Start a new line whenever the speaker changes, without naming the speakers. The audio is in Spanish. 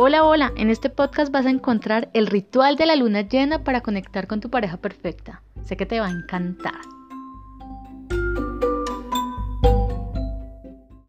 Hola, hola, en este podcast vas a encontrar el ritual de la luna llena para conectar con tu pareja perfecta. Sé que te va a encantar.